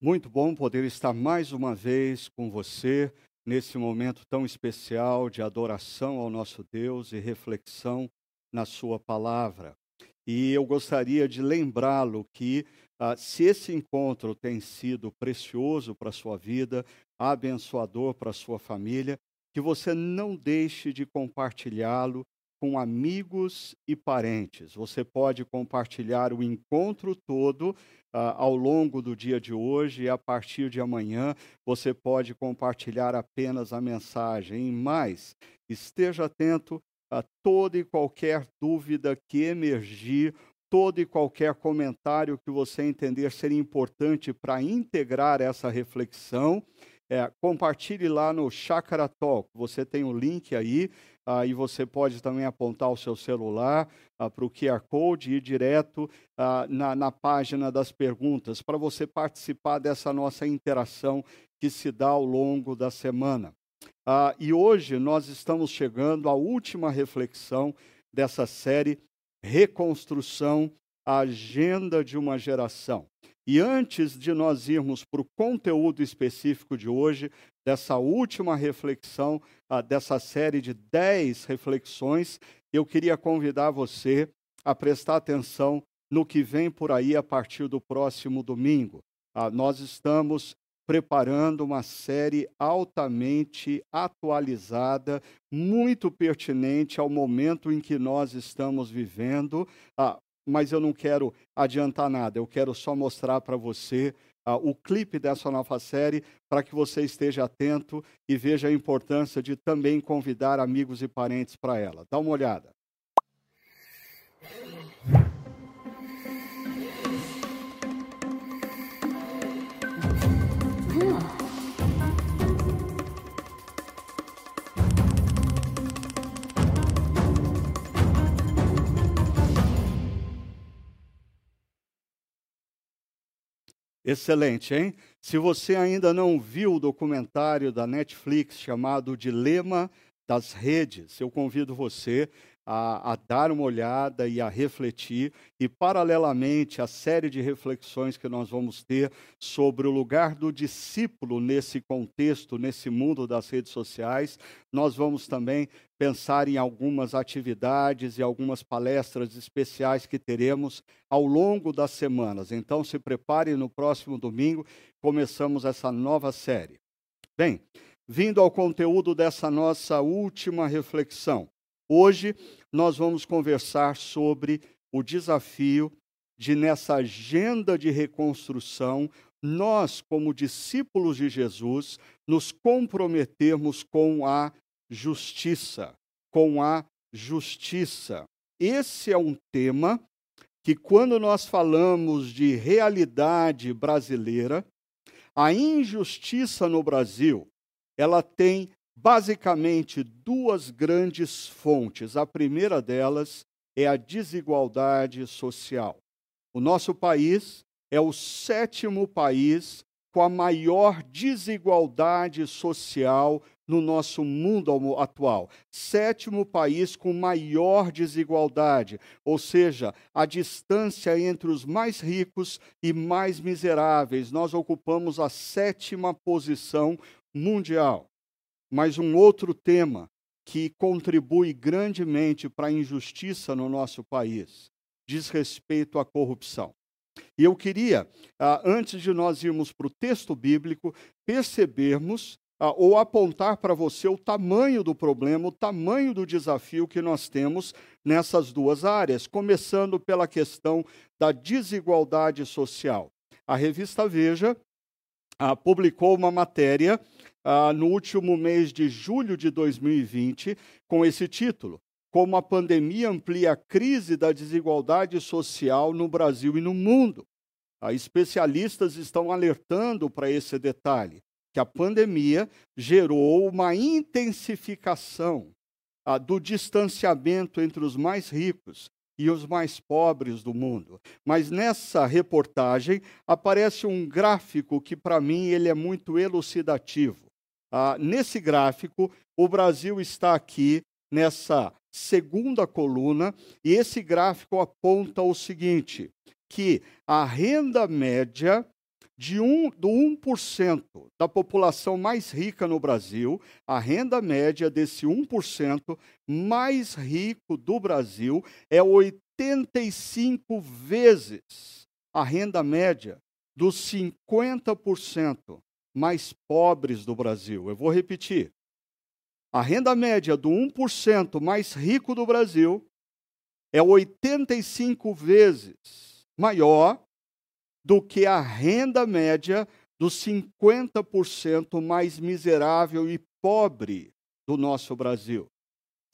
Muito bom poder estar mais uma vez com você nesse momento tão especial de adoração ao nosso Deus e reflexão na Sua palavra. E eu gostaria de lembrá-lo que, ah, se esse encontro tem sido precioso para a sua vida, abençoador para a sua família, que você não deixe de compartilhá-lo com amigos e parentes. Você pode compartilhar o encontro todo uh, ao longo do dia de hoje e a partir de amanhã você pode compartilhar apenas a mensagem. Mas esteja atento a toda e qualquer dúvida que emergir, todo e qualquer comentário que você entender ser importante para integrar essa reflexão. É, compartilhe lá no Chakra Talk. Você tem o um link aí ah, e você pode também apontar o seu celular ah, para o QR Code e ir direto ah, na, na página das perguntas para você participar dessa nossa interação que se dá ao longo da semana. Ah, e hoje nós estamos chegando à última reflexão dessa série Reconstrução, a Agenda de uma Geração. E antes de nós irmos para o conteúdo específico de hoje, dessa última reflexão, uh, dessa série de dez reflexões, eu queria convidar você a prestar atenção no que vem por aí a partir do próximo domingo. Uh, nós estamos preparando uma série altamente atualizada, muito pertinente ao momento em que nós estamos vivendo. Ah, mas eu não quero adiantar nada, eu quero só mostrar para você uh, o clipe dessa nova série para que você esteja atento e veja a importância de também convidar amigos e parentes para ela. Dá uma olhada. Excelente, hein? Se você ainda não viu o documentário da Netflix chamado Dilema das Redes, eu convido você a, a, dar uma olhada e a refletir, e paralelamente à série de reflexões que nós vamos ter sobre o lugar do discípulo nesse contexto, nesse mundo das redes sociais, nós vamos também pensar em algumas atividades e algumas palestras especiais que teremos ao longo das semanas. Então, se prepare no próximo domingo, começamos essa nova série. Bem, vindo ao conteúdo dessa nossa última reflexão. Hoje nós vamos conversar sobre o desafio de, nessa agenda de reconstrução, nós, como discípulos de Jesus, nos comprometermos com a justiça, com a justiça. Esse é um tema que, quando nós falamos de realidade brasileira, a injustiça no Brasil, ela tem basicamente duas grandes fontes. A primeira delas é a desigualdade social. O nosso país é o sétimo país com a maior desigualdade social no nosso mundo atual. Sétimo país com maior desigualdade, ou seja, a distância entre os mais ricos e mais miseráveis. Nós ocupamos a sétima posição mundial. Mas um outro tema que contribui grandemente para a injustiça no nosso país diz respeito à corrupção. E eu queria, ah, antes de nós irmos para o texto bíblico, percebermos ah, ou apontar para você o tamanho do problema, o tamanho do desafio que nós temos nessas duas áreas, começando pela questão da desigualdade social. A revista Veja ah, publicou uma matéria no último mês de julho de 2020 com esse título: Como a pandemia amplia a crise da desigualdade social no Brasil e no mundo. especialistas estão alertando para esse detalhe que a pandemia gerou uma intensificação ah, do distanciamento entre os mais ricos e os mais pobres do mundo. Mas nessa reportagem aparece um gráfico que para mim ele é muito elucidativo. Ah, nesse gráfico, o Brasil está aqui nessa segunda coluna e esse gráfico aponta o seguinte: que a renda média de um, do 1% da população mais rica no Brasil, a renda média desse 1% mais rico do Brasil é 85 vezes a renda média dos 50% mais pobres do Brasil. Eu vou repetir. A renda média do 1% mais rico do Brasil é 85 vezes maior do que a renda média dos 50% mais miserável e pobre do nosso Brasil.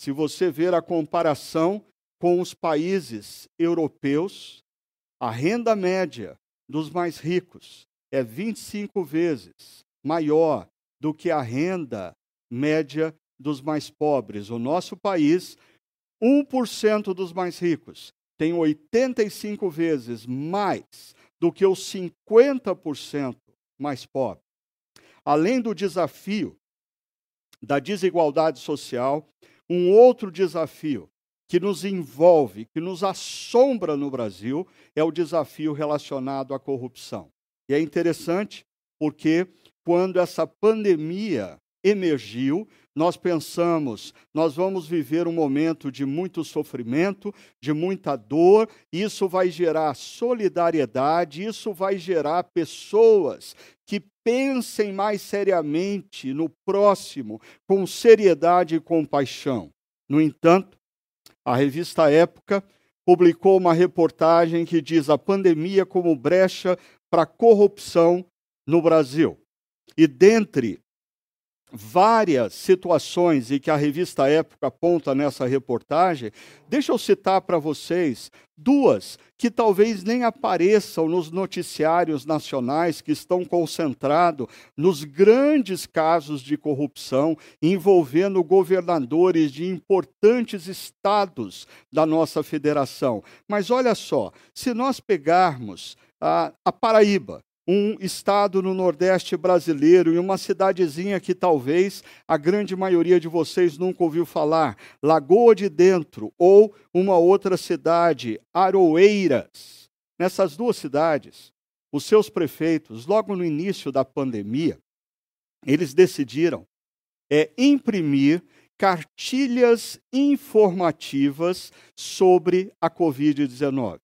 Se você ver a comparação com os países europeus, a renda média dos mais ricos é 25 vezes maior do que a renda média dos mais pobres. O nosso país, 1% dos mais ricos tem 85 vezes mais do que os 50% mais pobres. Além do desafio da desigualdade social, um outro desafio que nos envolve, que nos assombra no Brasil, é o desafio relacionado à corrupção. E é interessante porque quando essa pandemia emergiu, nós pensamos, nós vamos viver um momento de muito sofrimento, de muita dor, isso vai gerar solidariedade, isso vai gerar pessoas que pensem mais seriamente no próximo, com seriedade e compaixão. No entanto, a revista Época publicou uma reportagem que diz a pandemia como brecha para corrupção no Brasil. E dentre várias situações e que a revista Época aponta nessa reportagem, deixa eu citar para vocês duas que talvez nem apareçam nos noticiários nacionais que estão concentrados nos grandes casos de corrupção envolvendo governadores de importantes estados da nossa federação. Mas olha só, se nós pegarmos a, a Paraíba, um estado no Nordeste brasileiro, em uma cidadezinha que talvez a grande maioria de vocês nunca ouviu falar, Lagoa de Dentro, ou uma outra cidade, Aroeiras. Nessas duas cidades, os seus prefeitos, logo no início da pandemia, eles decidiram é, imprimir cartilhas informativas sobre a Covid-19.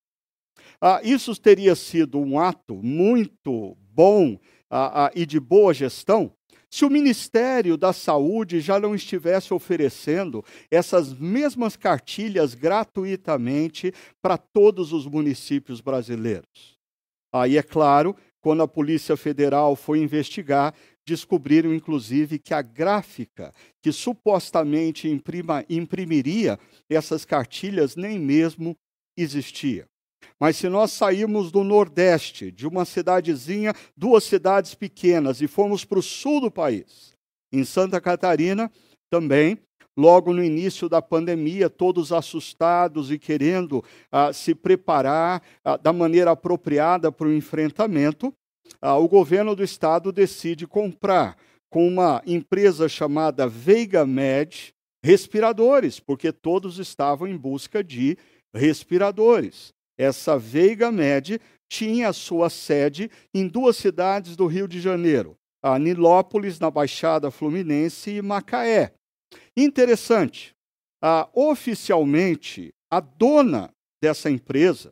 Ah, isso teria sido um ato muito bom ah, ah, e de boa gestão se o Ministério da Saúde já não estivesse oferecendo essas mesmas cartilhas gratuitamente para todos os municípios brasileiros. Aí, é claro, quando a Polícia Federal foi investigar, descobriram inclusive que a gráfica que supostamente imprima, imprimiria essas cartilhas nem mesmo existia. Mas se nós sairmos do Nordeste, de uma cidadezinha, duas cidades pequenas, e formos para o sul do país, em Santa Catarina também, logo no início da pandemia, todos assustados e querendo ah, se preparar ah, da maneira apropriada para o enfrentamento, ah, o governo do estado decide comprar com uma empresa chamada Veiga Med respiradores, porque todos estavam em busca de respiradores. Essa Veiga Med tinha sua sede em duas cidades do Rio de Janeiro, a Nilópolis, na Baixada Fluminense, e Macaé. Interessante, ah, oficialmente, a dona dessa empresa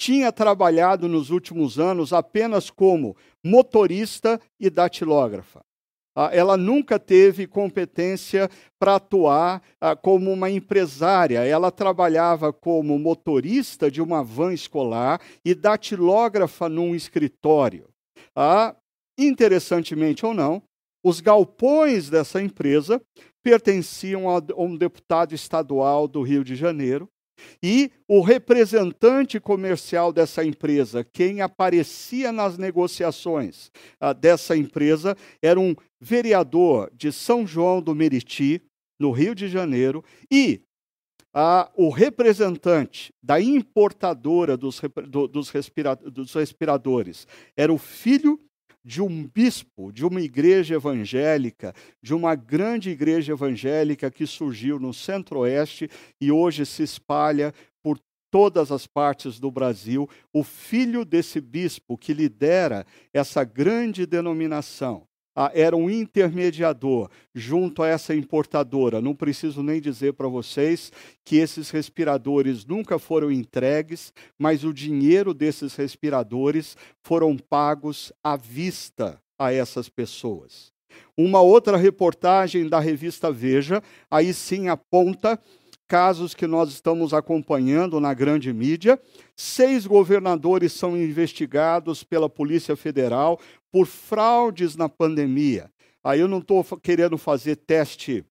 tinha trabalhado nos últimos anos apenas como motorista e datilógrafa. Ah, ela nunca teve competência para atuar ah, como uma empresária. Ela trabalhava como motorista de uma van escolar e datilógrafa num escritório. Ah, interessantemente ou não, os galpões dessa empresa pertenciam a um deputado estadual do Rio de Janeiro, e o representante comercial dessa empresa, quem aparecia nas negociações ah, dessa empresa, era um vereador de São João do Meriti, no Rio de Janeiro, e ah, o representante da importadora dos, do, dos, respira, dos respiradores era o filho de um bispo, de uma igreja evangélica, de uma grande igreja evangélica que surgiu no centro-oeste e hoje se espalha por todas as partes do Brasil, o filho desse bispo que lidera essa grande denominação. Ah, era um intermediador junto a essa importadora. Não preciso nem dizer para vocês que esses respiradores nunca foram entregues, mas o dinheiro desses respiradores foram pagos à vista a essas pessoas. Uma outra reportagem da revista Veja, aí sim aponta casos que nós estamos acompanhando na grande mídia. Seis governadores são investigados pela Polícia Federal por fraudes na pandemia. Aí eu não estou querendo fazer teste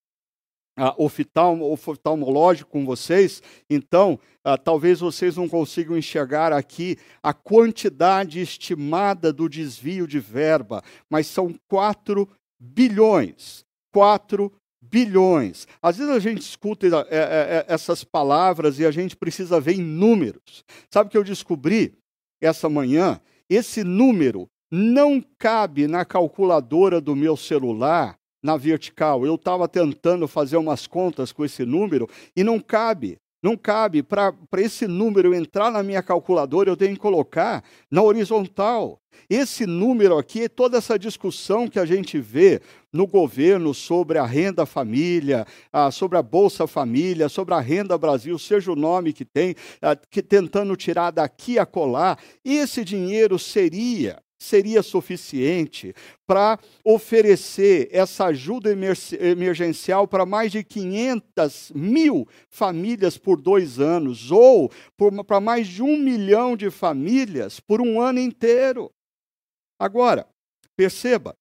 uh, oftalmológico com vocês, então uh, talvez vocês não consigam enxergar aqui a quantidade estimada do desvio de verba, mas são 4 bilhões. 4 bilhões. Às vezes a gente escuta é, é, é, essas palavras e a gente precisa ver em números. Sabe o que eu descobri essa manhã? Esse número não cabe na calculadora do meu celular na vertical. Eu estava tentando fazer umas contas com esse número e não cabe. Não cabe. Para esse número entrar na minha calculadora, eu tenho que colocar na horizontal. Esse número aqui, toda essa discussão que a gente vê no governo sobre a renda família, ah, sobre a Bolsa Família, sobre a renda Brasil, seja o nome que tem, ah, que tentando tirar daqui a colar, esse dinheiro seria seria suficiente para oferecer essa ajuda emergencial para mais de 500 mil famílias por dois anos, ou para mais de um milhão de famílias por um ano inteiro. Agora, perceba,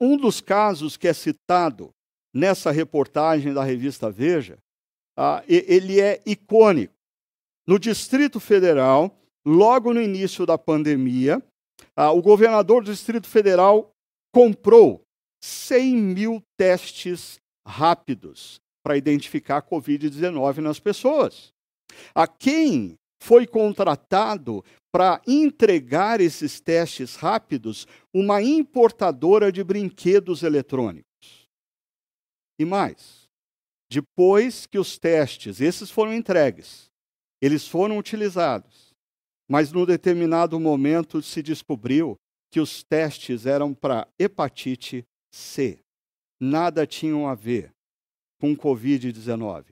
um dos casos que é citado nessa reportagem da revista Veja, ah, ele é icônico. No Distrito Federal, logo no início da pandemia, ah, o governador do Distrito Federal comprou 100 mil testes rápidos para identificar a Covid-19 nas pessoas. A quem foi contratado para entregar esses testes rápidos uma importadora de brinquedos eletrônicos. E mais, depois que os testes, esses foram entregues, eles foram utilizados, mas num determinado momento se descobriu que os testes eram para hepatite C. Nada tinham a ver com Covid-19.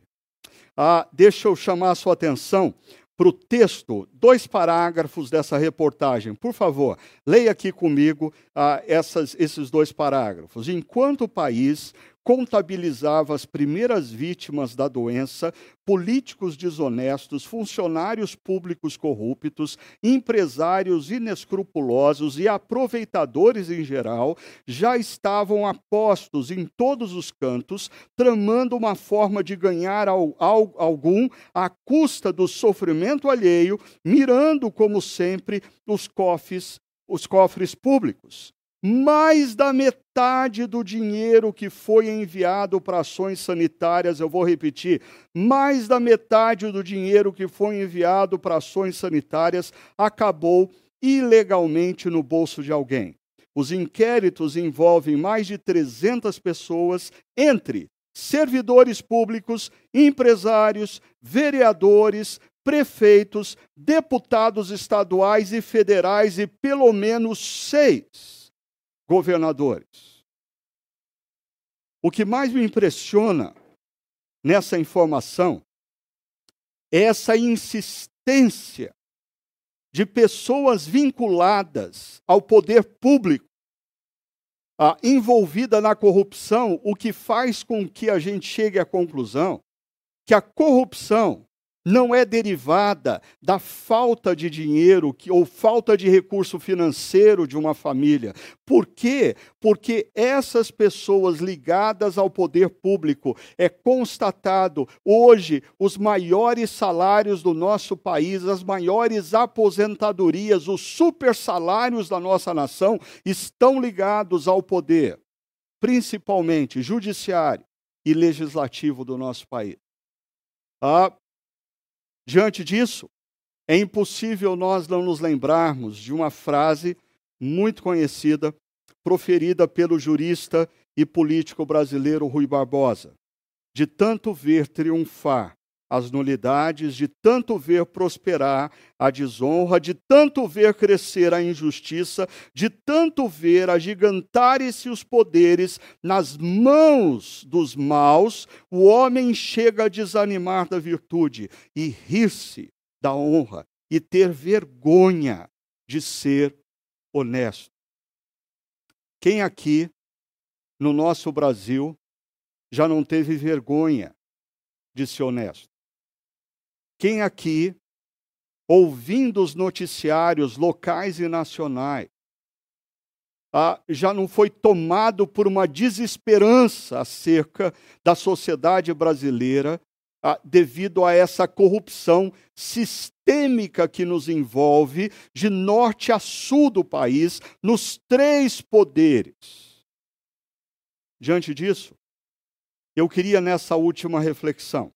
Ah, deixa eu chamar a sua atenção para o texto, dois parágrafos dessa reportagem. Por favor, leia aqui comigo ah, essas, esses dois parágrafos. Enquanto o país contabilizava as primeiras vítimas da doença, políticos desonestos, funcionários públicos corruptos, empresários inescrupulosos e aproveitadores em geral já estavam apostos em todos os cantos, tramando uma forma de ganhar algum à custa do sofrimento alheio, mirando, como sempre, os cofres, os cofres públicos mais da metade do dinheiro que foi enviado para ações sanitárias, eu vou repetir, mais da metade do dinheiro que foi enviado para ações sanitárias acabou ilegalmente no bolso de alguém. Os inquéritos envolvem mais de 300 pessoas, entre servidores públicos, empresários, vereadores, prefeitos, deputados estaduais e federais e pelo menos seis governadores. O que mais me impressiona nessa informação é essa insistência de pessoas vinculadas ao poder público, ah, envolvida na corrupção, o que faz com que a gente chegue à conclusão que a corrupção não é derivada da falta de dinheiro que, ou falta de recurso financeiro de uma família. Por quê? Porque essas pessoas ligadas ao poder público é constatado hoje os maiores salários do nosso país, as maiores aposentadorias, os super salários da nossa nação estão ligados ao poder, principalmente judiciário e legislativo do nosso país. Ah, Diante disso, é impossível nós não nos lembrarmos de uma frase muito conhecida, proferida pelo jurista e político brasileiro Rui Barbosa: de tanto ver triunfar as nulidades, de tanto ver prosperar a desonra, de tanto ver crescer a injustiça, de tanto ver agigantarem-se os poderes nas mãos dos maus, o homem chega a desanimar da virtude e rir-se da honra e ter vergonha de ser honesto. Quem aqui no nosso Brasil já não teve vergonha de ser honesto? Quem aqui, ouvindo os noticiários locais e nacionais, ah, já não foi tomado por uma desesperança acerca da sociedade brasileira ah, devido a essa corrupção sistêmica que nos envolve de norte a sul do país, nos três poderes. Diante disso, eu queria nessa última reflexão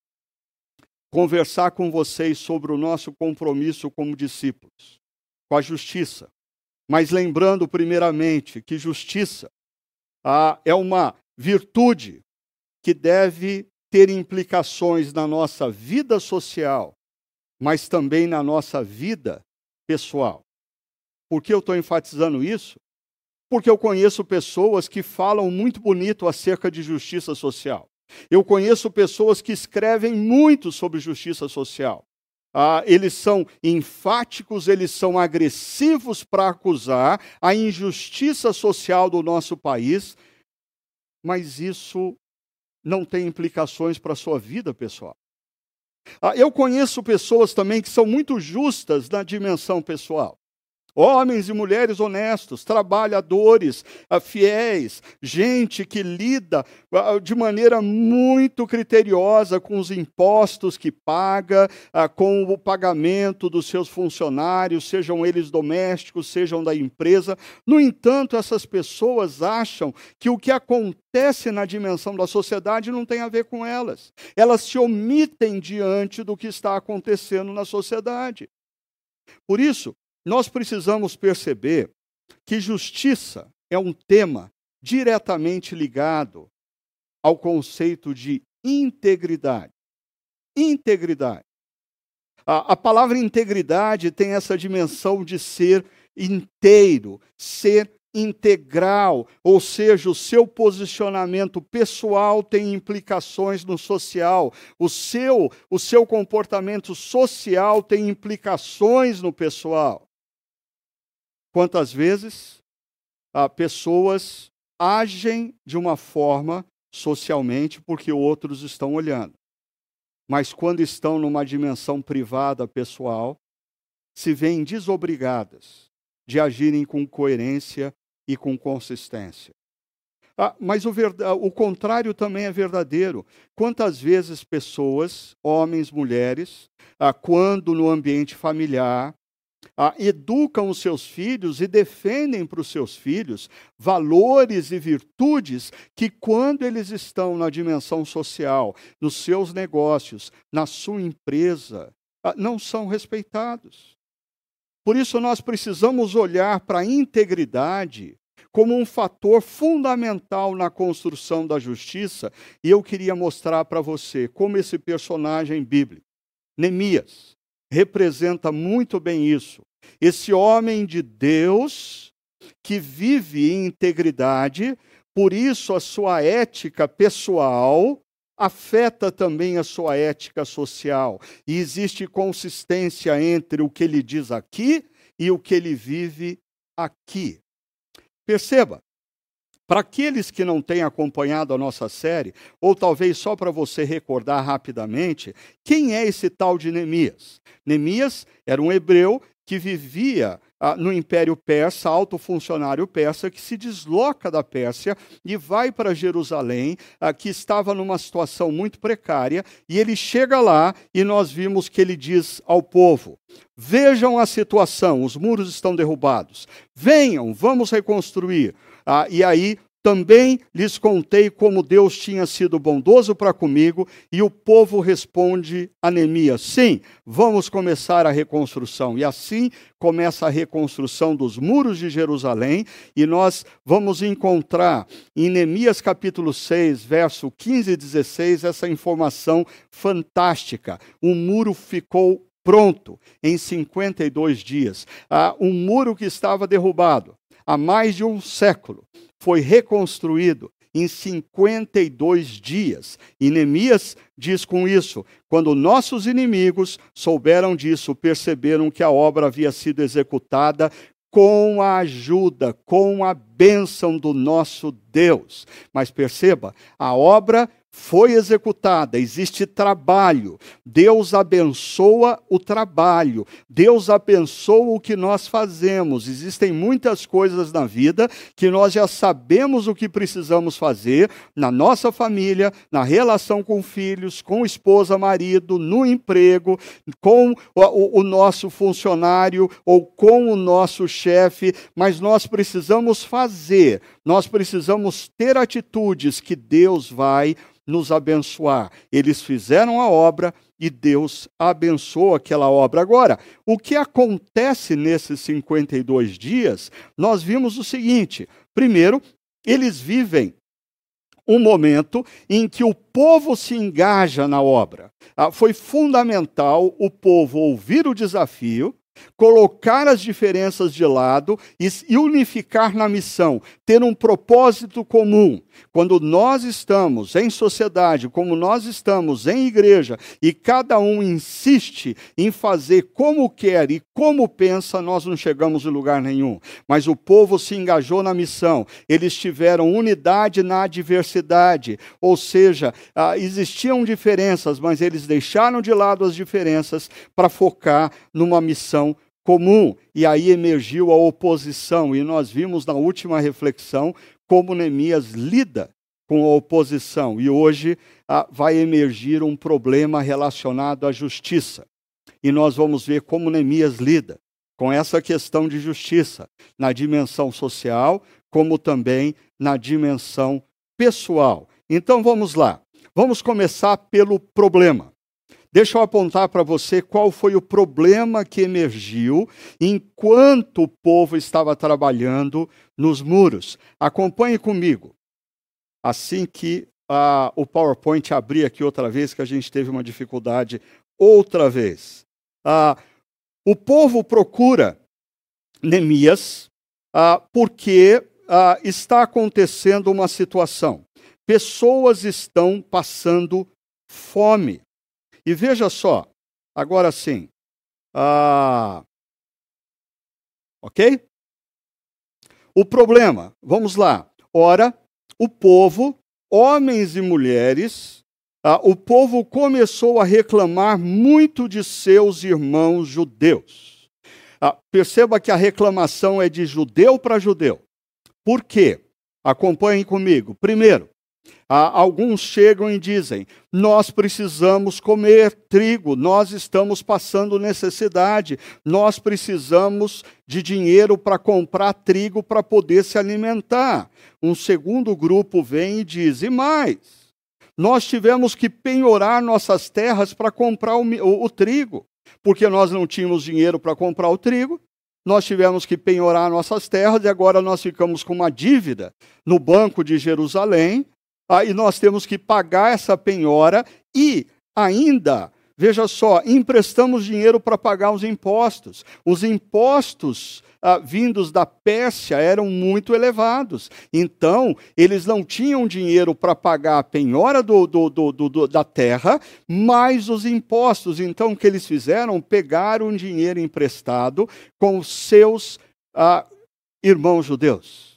conversar com vocês sobre o nosso compromisso como discípulos, com a justiça. Mas lembrando, primeiramente, que justiça ah, é uma virtude que deve ter implicações na nossa vida social, mas também na nossa vida pessoal. Por que eu estou enfatizando isso? Porque eu conheço pessoas que falam muito bonito acerca de justiça social. Eu conheço pessoas que escrevem muito sobre justiça social. Ah, eles são enfáticos, eles são agressivos para acusar a injustiça social do nosso país, mas isso não tem implicações para a sua vida pessoal. Ah, eu conheço pessoas também que são muito justas na dimensão pessoal. Homens e mulheres honestos, trabalhadores, ah, fiéis, gente que lida ah, de maneira muito criteriosa com os impostos que paga, ah, com o pagamento dos seus funcionários, sejam eles domésticos, sejam da empresa. No entanto, essas pessoas acham que o que acontece na dimensão da sociedade não tem a ver com elas. Elas se omitem diante do que está acontecendo na sociedade. Por isso, nós precisamos perceber que justiça é um tema diretamente ligado ao conceito de integridade. Integridade. A, a, palavra integridade tem essa dimensão de ser inteiro, ser integral, ou seja, o seu posicionamento pessoal tem implicações no social, o seu, o seu comportamento social tem implicações no pessoal. Quantas vezes ah, pessoas agem de uma forma socialmente porque outros estão olhando. Mas quando estão numa dimensão privada, pessoal, se veem desobrigadas de agirem com coerência e com consistência. Ah, mas o, o, contrário também é verdadeiro. Quantas vezes pessoas, homens, mulheres, ah, quando no ambiente familiar, ah, educam os seus filhos e defendem para os seus filhos valores e virtudes que, quando eles estão na dimensão social, nos seus negócios, na sua empresa, ah, não são respeitados. Por isso, nós precisamos olhar para a integridade como um fator fundamental na construção da justiça, e eu queria mostrar para você como esse personagem bíblico, Neemias, representa muito bem isso. Esse homem de Deus que vive em integridade, por isso a sua ética pessoal afeta também a sua ética social. E existe consistência entre o que ele diz aqui e o que ele vive aqui. Perceba, para aqueles que não têm acompanhado a nossa série, ou talvez só para você recordar rapidamente, quem é esse tal de Neemias? Neemias era um hebreu que vivia ah, no Império Persa, alto funcionário persa, que se desloca da Pérsia e vai para Jerusalém, ah, que estava numa situação muito precária, e ele chega lá e nós vimos que ele diz ao povo: Vejam a situação, os muros estão derrubados, venham, vamos reconstruir. Ah, e aí Também lhes contei como Deus tinha sido bondoso para comigo, e o povo responde a Neemias: sim, vamos começar a reconstrução. E assim começa a reconstrução dos muros de Jerusalém, e nós vamos encontrar em Neemias capítulo 6, verso 15 e 16, essa informação fantástica. O muro ficou pronto em 52 dias. Ah, um muro que estava derrubado há mais de um século foi reconstruído em 52 dias. E Neemias diz com isso: quando nossos inimigos souberam disso, perceberam que a obra havia sido executada com a ajuda, com a bênção do nosso Deus. Mas perceba, a obra foi executada, existe trabalho. Deus abençoa o trabalho. Deus abençoa o que nós fazemos. Existem muitas coisas na vida que nós já sabemos o que precisamos fazer na nossa família, na relação com filhos, com esposa, marido, no emprego, com o, o nosso funcionário ou com o nosso chefe, mas nós precisamos fazer, nós precisamos ter atitudes que Deus vai nos abençoar. Eles fizeram a obra e Deus abençoou aquela obra. Agora, o que acontece nesses 52 dias? Nós vimos o seguinte: primeiro, eles vivem um momento em que o povo se engaja na obra. Ah, foi fundamental o povo ouvir o desafio, colocar as diferenças de lado e unificar na missão, ter um propósito comum. Quando nós estamos em sociedade, como nós estamos em igreja, e cada um insiste em fazer como quer e como pensa, nós não chegamos em lugar nenhum. Mas o povo se engajou na missão, eles tiveram unidade na diversidade, ou seja, ah, existiam diferenças, mas eles deixaram de lado as diferenças para focar numa missão comum. E aí emergiu a oposição, e nós vimos na última reflexão como Neemias lida com a oposição. E hoje ah, vai emergir um problema relacionado à justiça. E nós vamos ver como Neemias lida com essa questão de justiça na dimensão social, como também na dimensão pessoal. Então vamos lá. Vamos começar pelo problema. Deixa eu apontar para você qual foi o problema que emergiu enquanto o povo estava trabalhando nos muros. Acompanhe comigo. Assim que ah, o PowerPoint abrir aqui outra vez, que a gente teve uma dificuldade outra vez. Ah, o povo procura Neemias ah, porque está acontecendo uma situação. Pessoas estão passando fome. E veja só, agora sim. Ah, ok? O problema, vamos lá. Ora, o povo, homens e mulheres, ah, o povo começou a reclamar muito de seus irmãos judeus. Ah, perceba que a reclamação é de judeu para judeu. Por quê? Acompanhem comigo. Primeiro, alguns chegam e dizem: Nós precisamos comer trigo, nós estamos passando necessidade, nós precisamos de dinheiro para comprar trigo para poder se alimentar. Um segundo grupo vem e diz: E mais? Nós tivemos que penhorar nossas terras para comprar o, o, o trigo, porque nós não tínhamos dinheiro para comprar o trigo, nós tivemos que penhorar nossas terras e agora nós ficamos com uma dívida no Banco de Jerusalém e nós temos que pagar essa penhora e ainda, veja só, emprestamos dinheiro para pagar os impostos. Os impostos ah, vindos da Pérsia eram muito elevados. Então, eles não tinham dinheiro para pagar a penhora do, do, do, da terra, mais os impostos. Então, o que eles fizeram? Pegaram dinheiro emprestado com seus ah, irmãos judeus.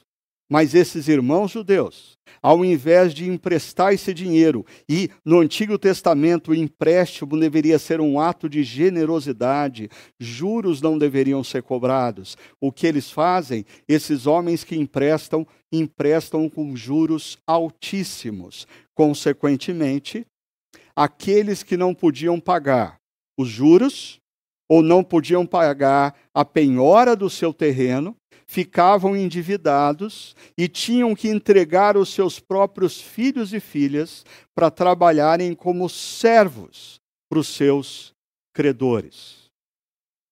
Mas esses irmãos judeus ao invés de emprestar esse dinheiro. E no Antigo Testamento, o empréstimo deveria ser um ato de generosidade, juros não deveriam ser cobrados. O que eles fazem? Esses homens que emprestam, emprestam com juros altíssimos. Consequentemente, aqueles que não podiam pagar os juros ou não podiam pagar a penhora do seu terreno, ficavam endividados e tinham que entregar os seus próprios filhos e filhas para trabalharem como servos para os seus credores.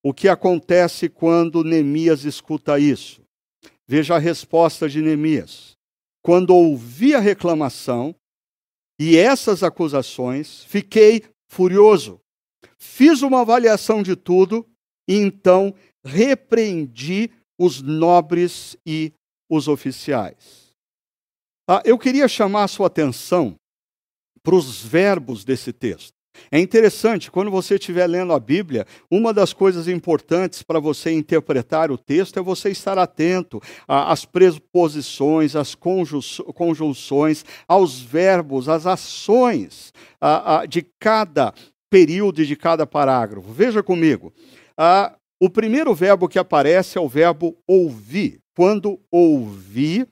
O que acontece quando Neemias escuta isso? Veja a resposta de Neemias. Quando ouvi a reclamação e essas acusações, fiquei furioso. Fiz uma avaliação de tudo e então repreendi os nobres e os oficiais. Ah, eu queria chamar a sua atenção para os verbos desse texto. É interessante, quando você estiver lendo a Bíblia, uma das coisas importantes para você interpretar o texto é você estar atento às preposições, às conjunções, aos verbos, às ações de cada período e de cada parágrafo. Veja comigo. O primeiro verbo que aparece é o verbo ouvir. Quando ouvi,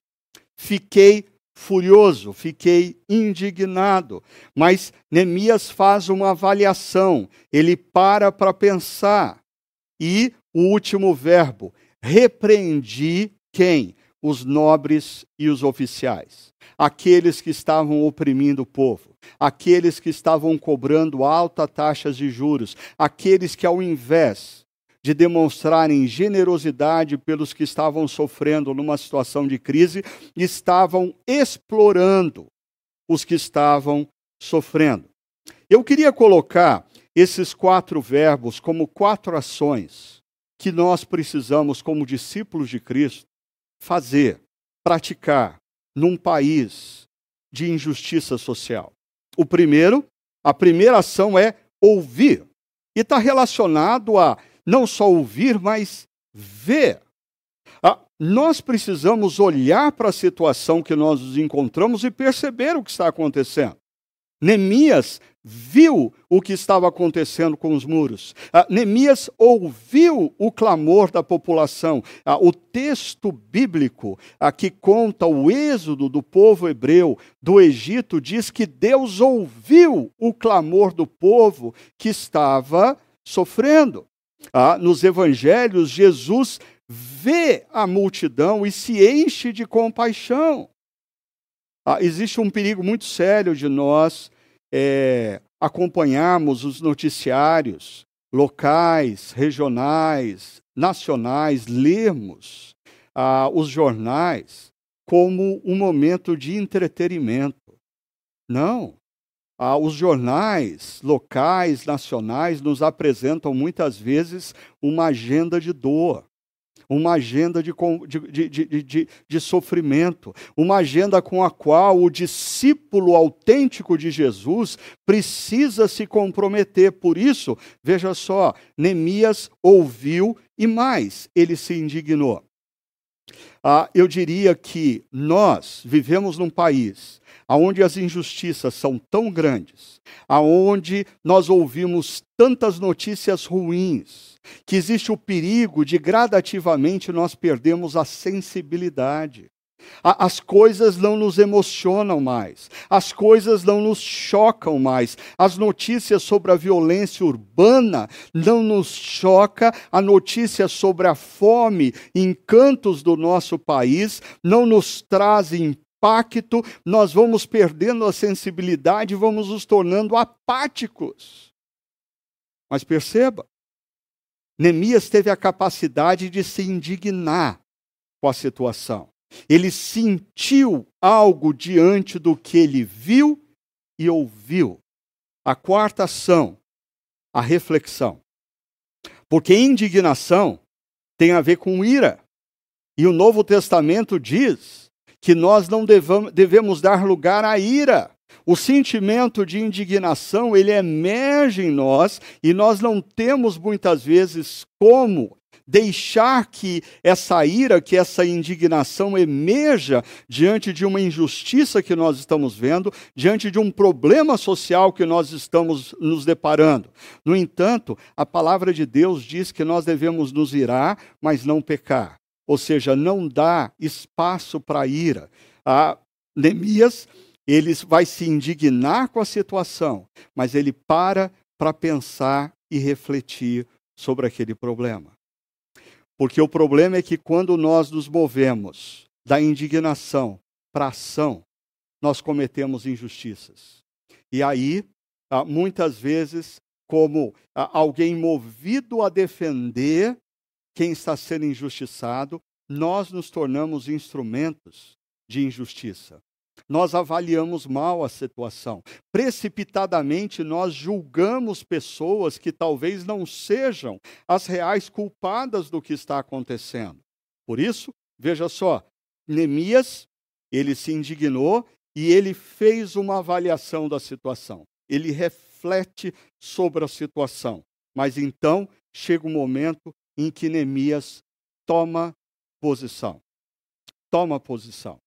fiquei furioso, fiquei indignado. Mas Neemias faz uma avaliação, ele para para pensar. E o último verbo, repreendi quem? Os nobres e os oficiais, aqueles que estavam oprimindo o povo, aqueles que estavam cobrando altas taxas de juros, aqueles que, ao invés de demonstrarem generosidade pelos que estavam sofrendo numa situação de crise, estavam explorando os que estavam sofrendo. Eu queria colocar esses quatro verbos como quatro ações que nós precisamos, como discípulos de Cristo, fazer, praticar num país de injustiça social. O primeiro, a primeira ação é ouvir. E está relacionado a não só ouvir, mas ver. Ah, nós precisamos olhar para a situação que nós nos encontramos e perceber o que está acontecendo. Neemias viu o que estava acontecendo com os muros. Ah, Neemias ouviu o clamor da população. Ah, o texto bíblico ah, que conta o êxodo do povo hebreu do Egito diz que Deus ouviu o clamor do povo que estava sofrendo. Ah, nos evangelhos, Jesus vê a multidão e se enche de compaixão. Ah, existe um perigo muito sério de nós é, acompanharmos os noticiários locais, regionais, nacionais, lermos ah, os jornais como um momento de entretenimento. Não. Ah, os jornais locais, nacionais, nos apresentam muitas vezes uma agenda de dor, uma agenda de, de, de, de, de sofrimento, uma agenda com a qual o discípulo autêntico de Jesus precisa se comprometer. Por isso, veja só, Neemias ouviu e mais, ele se indignou. Ah, eu diria que nós vivemos num país onde as injustiças são tão grandes, aonde nós ouvimos tantas notícias ruins, que existe o perigo de gradativamente nós perdermos a sensibilidade. As coisas não nos emocionam mais, as coisas não nos chocam mais. As notícias sobre a violência urbana não nos choca, a notícia sobre a fome em cantos do nosso país não nos trazem impacto, nós vamos perdendo a sensibilidade, vamos nos tornando apáticos. Mas perceba, Neemias teve a capacidade de se indignar com a situação. Ele sentiu algo diante do que ele viu e ouviu. A quarta ação, a reflexão. Porque indignação tem a ver com ira. E o Novo Testamento diz que nós não devemos dar lugar à ira. O sentimento de indignação, ele emerge em nós e nós não temos muitas vezes como deixar que essa ira, que essa indignação emerja diante de uma injustiça que nós estamos vendo, diante de um problema social que nós estamos nos deparando. No entanto, a palavra de Deus diz que nós devemos nos irar, mas não pecar ou seja, não dá espaço para ira. A Neemias, ele vai se indignar com a situação, mas ele para para pensar e refletir sobre aquele problema. Porque o problema é que quando nós nos movemos da indignação para ação, nós cometemos injustiças. E aí, ah, muitas vezes, como ah, alguém movido a defender quem está sendo injustiçado, nós nos tornamos instrumentos de injustiça. Nós avaliamos mal a situação. Precipitadamente, nós julgamos pessoas que talvez não sejam as reais culpadas do que está acontecendo. Por isso, veja só, Neemias, ele se indignou e ele fez uma avaliação da situação. Ele reflete sobre a situação. Mas então chega o um momento em que Neemias toma posição. Toma posição.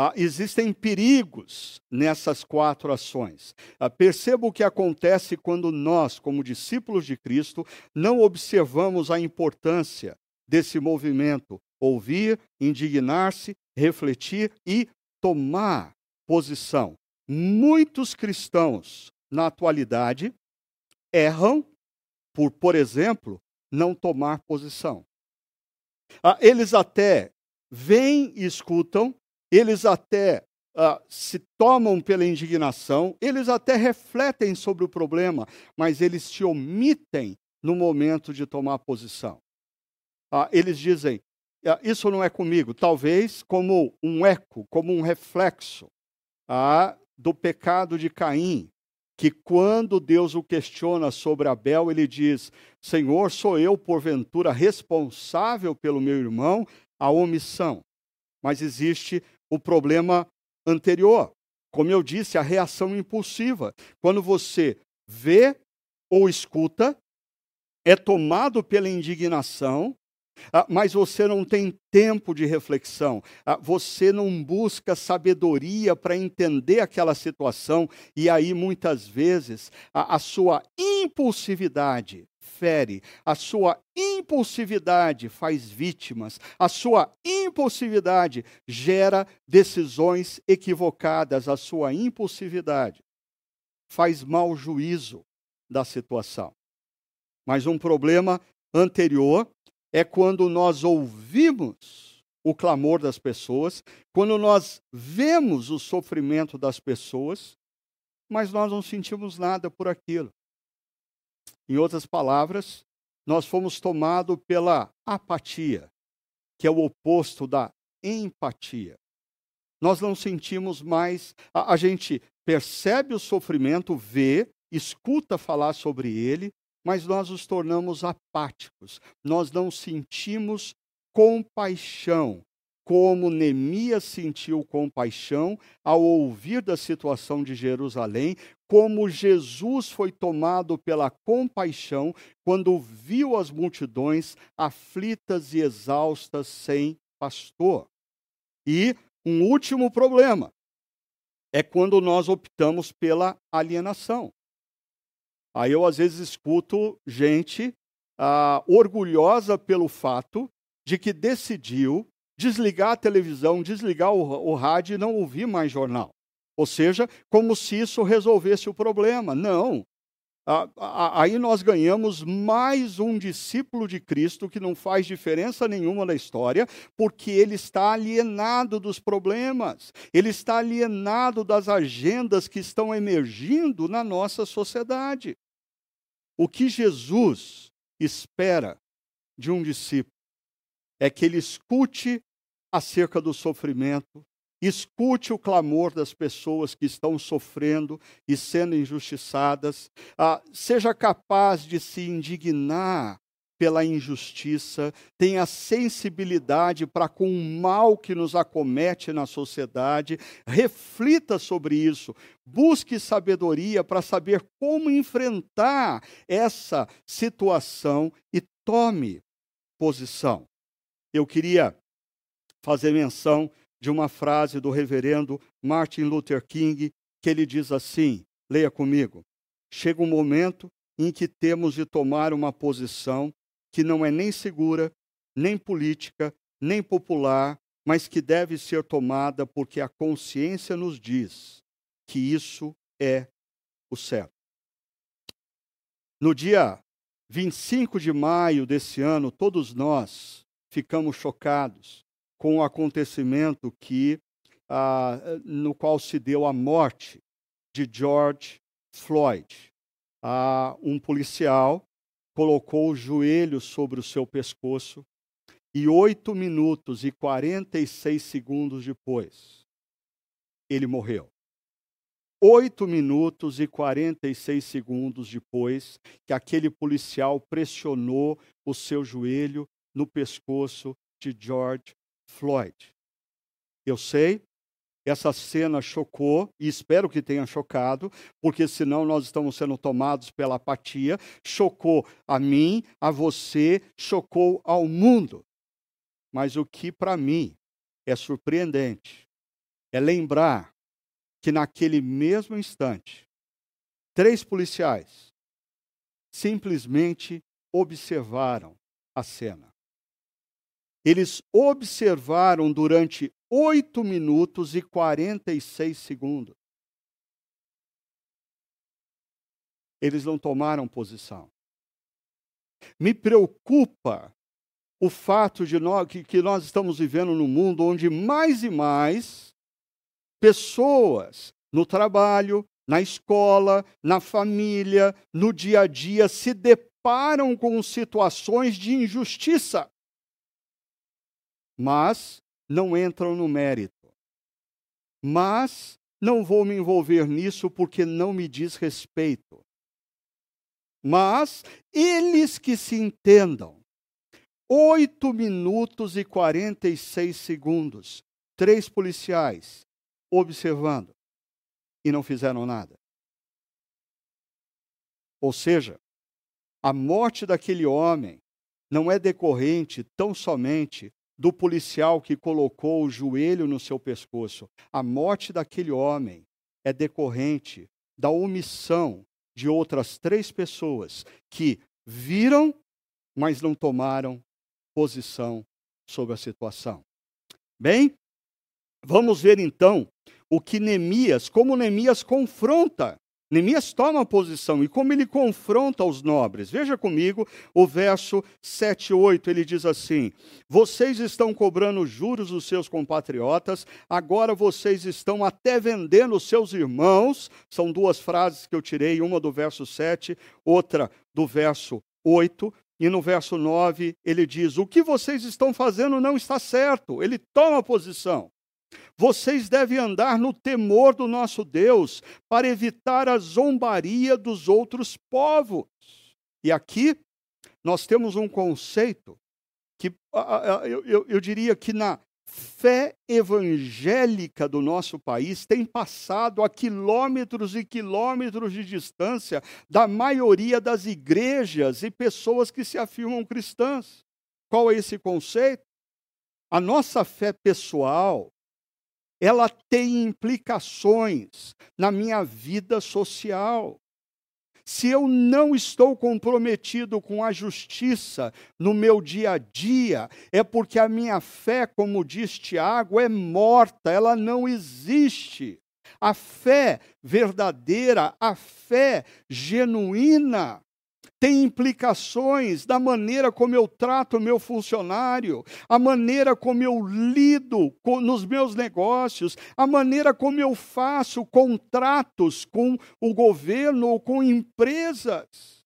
Ah, existem perigos nessas quatro ações. Ah, perceba o que acontece quando nós, como discípulos de Cristo, não observamos a importância desse movimento: ouvir, indignar-se, refletir e tomar posição. Muitos cristãos, na atualidade, erram por, por exemplo, não tomar posição. Ah, eles até vêm e escutam, eles até uh, se tomam pela indignação, eles até refletem sobre o problema, mas eles se omitem no momento de tomar posição. Uh, eles dizem: uh, Isso não é comigo, talvez como um eco, como um reflexo do pecado de Caim, que quando Deus o questiona sobre Abel, ele diz: Senhor, sou eu, porventura, responsável pelo meu irmão? A omissão. Mas existe o problema anterior. Como eu disse, a reação impulsiva. Quando você vê ou escuta, é tomado pela indignação, ah, mas você não tem tempo de reflexão, ah, você não busca sabedoria para entender aquela situação, e aí muitas vezes a, a sua impulsividade fere, a sua impulsividade faz vítimas, a sua impulsividade gera decisões equivocadas, a sua impulsividade faz mau juízo da situação. Mas um problema anterior é quando nós ouvimos o clamor das pessoas, quando nós vemos o sofrimento das pessoas, mas nós não sentimos nada por aquilo. Em outras palavras, nós fomos tomados pela apatia, que é o oposto da empatia. Nós não sentimos mais, a, a gente percebe o sofrimento, vê, escuta falar sobre ele, mas nós nos tornamos apáticos. Nós não sentimos compaixão como Neemias sentiu compaixão ao ouvir da situação de Jerusalém, como Jesus foi tomado pela compaixão quando viu as multidões aflitas e exaustas sem pastor. E um último problema é quando nós optamos pela alienação. Aí eu às vezes escuto gente ah, orgulhosa pelo fato de que decidiu desligar a televisão, desligar o, o rádio e não ouvir mais jornal. Ou seja, como se isso resolvesse o problema. Não. Aí nós ganhamos mais um discípulo de Cristo que não faz diferença nenhuma na história, porque ele está alienado dos problemas, ele está alienado das agendas que estão emergindo na nossa sociedade. O que Jesus espera de um discípulo é que ele escute acerca do sofrimento, escute o clamor das pessoas que estão sofrendo e sendo injustiçadas, ah, seja capaz de se indignar pela injustiça, tenha sensibilidade para com o mal que nos acomete na sociedade, reflita sobre isso, busque sabedoria para saber como enfrentar essa situação e tome posição. Eu queria fazer menção de uma frase do reverendo Martin Luther King, que ele diz assim: leia comigo. Chega um momento em que temos de tomar uma posição que não é nem segura, nem política, nem popular, mas que deve ser tomada porque a consciência nos diz que isso é o certo. No dia 25 de maio desse ano, todos nós ficamos chocados com o acontecimento que ah, no qual se deu a morte de George Floyd. Ah, um policial colocou o joelho sobre o seu pescoço e oito minutos e quarenta e seis segundos depois, ele morreu. Oito minutos e quarenta e seis segundos depois que aquele policial pressionou o seu joelho no pescoço de George Floyd. Eu sei essa cena chocou, e espero que tenha chocado, porque senão nós estamos sendo tomados pela apatia. Chocou a mim, a você, chocou ao mundo. Mas o que para mim é surpreendente é lembrar que naquele mesmo instante, três policiais simplesmente observaram a cena. Eles observaram durante 8 minutos e 46 segundos. Eles não tomaram posição. Me preocupa o fato de nós, que, que nós estamos vivendo num mundo onde mais e mais pessoas no trabalho, na escola, na família, no dia a dia se deparam com situações de injustiça. Mas não entram no mérito. Mas não vou me envolver nisso porque não me diz respeito. Mas eles que se entendam. Oito minutos e quarenta e seis segundos. Três policiais observando e não fizeram nada. Ou seja, a morte daquele homem não é decorrente tão somente do policial que colocou o joelho no seu pescoço. A morte daquele homem é decorrente da omissão de outras três pessoas que viram, mas não tomaram posição sobre a situação. Bem, vamos ver então o que Neemias, como Neemias confronta Neemias toma posição e como ele confronta os nobres. Veja comigo o verso 7 e 8, ele diz assim: Vocês estão cobrando juros dos seus compatriotas, agora vocês estão até vendendo os seus irmãos. São duas frases que eu tirei, uma do verso 7, outra do verso 8. E no verso 9 ele diz: O que vocês estão fazendo não está certo. Ele toma posição. Vocês devem andar no temor do nosso Deus, para evitar a zombaria dos outros povos. E aqui nós temos um conceito que eu, eu, eu diria que na fé evangélica do nosso país tem passado a quilômetros e quilômetros de distância da maioria das igrejas e pessoas que se afirmam cristãs. Qual é esse conceito? A nossa fé pessoal, ela tem implicações na minha vida social. Se eu não estou comprometido com a justiça no meu dia a dia, é porque a minha fé, como diz Tiago, é morta, ela não existe. A fé verdadeira, a fé genuína, tem implicações da maneira como eu trato o meu funcionário, a maneira como eu lido com, nos meus negócios, a maneira como eu faço contratos com o governo ou com empresas.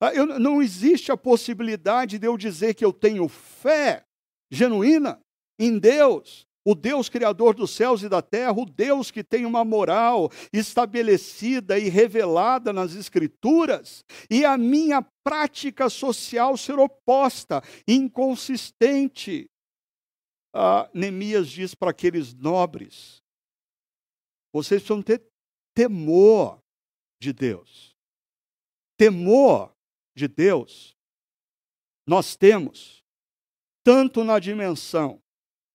Ah, eu, não existe a possibilidade de eu dizer que eu tenho fé genuína em Deus o Deus criador dos céus e da terra, o Deus que tem uma moral estabelecida e revelada nas Escrituras, e a minha prática social ser oposta, inconsistente. Ah, Neemias diz para aqueles nobres: vocês precisam ter temor de Deus. Temor de Deus, nós temos, tanto na dimensão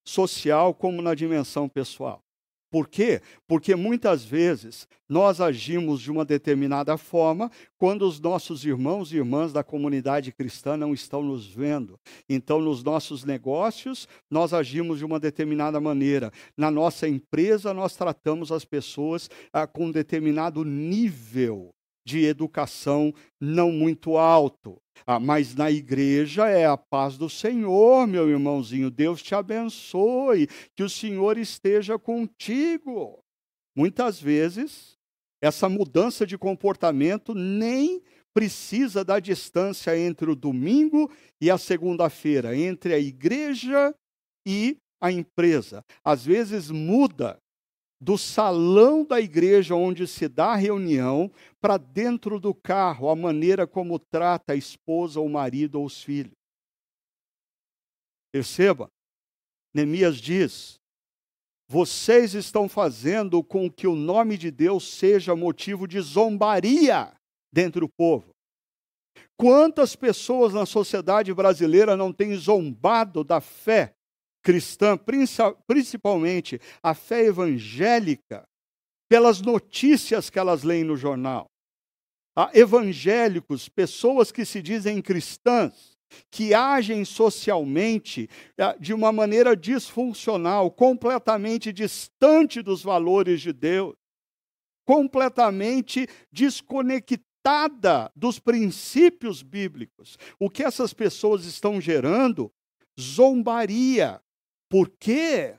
social como na dimensão pessoal. Por quê? Porque muitas vezes nós agimos de uma determinada forma quando os nossos irmãos e irmãs da comunidade cristã não estão nos vendo. Então, nos nossos negócios, nós agimos de uma determinada maneira. Na nossa empresa, nós tratamos as pessoas ah, com um determinado nível de educação não muito alto. Ah, mas na igreja é a paz do Senhor, meu irmãozinho. Deus te abençoe, que o Senhor esteja contigo. Muitas vezes, essa mudança de comportamento nem precisa da distância entre o domingo e a segunda-feira, entre a igreja e a empresa. Às vezes muda do salão da igreja onde se dá a reunião para dentro do carro, a maneira como trata a esposa, o marido ou os filhos. Perceba, Neemias diz: vocês estão fazendo com que o nome de Deus seja motivo de zombaria dentro do povo. Quantas pessoas na sociedade brasileira não têm zombado da fé cristã, principalmente a fé evangélica, pelas notícias que elas leem no jornal? Há evangélicos, pessoas que se dizem cristãs, que agem socialmente eh, de uma maneira disfuncional, completamente distante dos valores de Deus, completamente desconectados afastada dos princípios bíblicos. O que essas pessoas estão gerando? Zombaria. Por quê?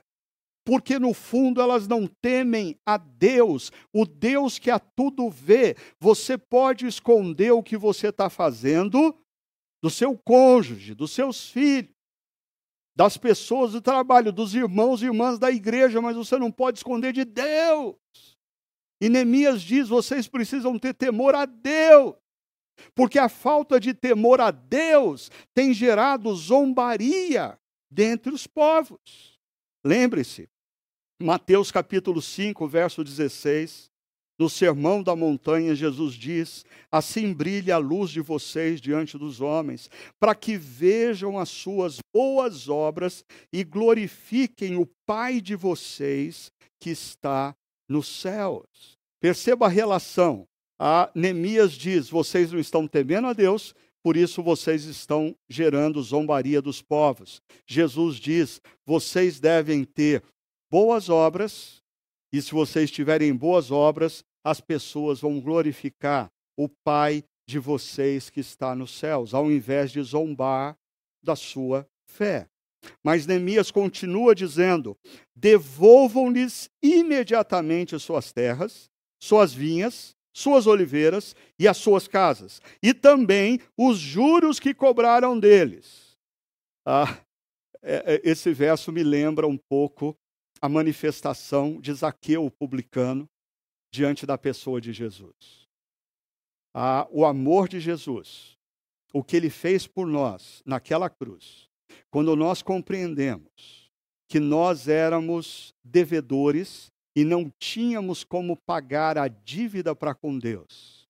Porque no fundo elas não temem a Deus, o Deus que a tudo vê. Você pode esconder o que você está fazendo do seu cônjuge, dos seus filhos, das pessoas do trabalho, dos irmãos e irmãs da igreja, mas você não pode esconder de Deus. E Neemias diz: vocês precisam ter temor a Deus, porque a falta de temor a Deus tem gerado zombaria dentre os povos. Lembre-se, Mateus capítulo 5, verso 16, no Sermão da Montanha, Jesus diz: Assim brilhe a luz de vocês diante dos homens, para que vejam as suas boas obras e glorifiquem o Pai de vocês que está nos céus. Perceba a relação. A Neemias diz: vocês não estão temendo a Deus, por isso vocês estão gerando zombaria dos povos. Jesus diz: vocês devem ter boas obras, e se vocês tiverem boas obras, as pessoas vão glorificar o Pai de vocês que está nos céus, ao invés de zombar da sua fé. Mas Neemias continua dizendo: devolvam-lhes imediatamente as suas terras, suas vinhas, suas oliveiras e as suas casas, e também os juros que cobraram deles. Ah, é, é, esse verso me lembra um pouco a manifestação de Zaqueu, o publicano, diante da pessoa de Jesus. Ah, o amor de Jesus, o que ele fez por nós naquela cruz, quando nós compreendemos que nós éramos devedores e não tínhamos como pagar a dívida para com Deus.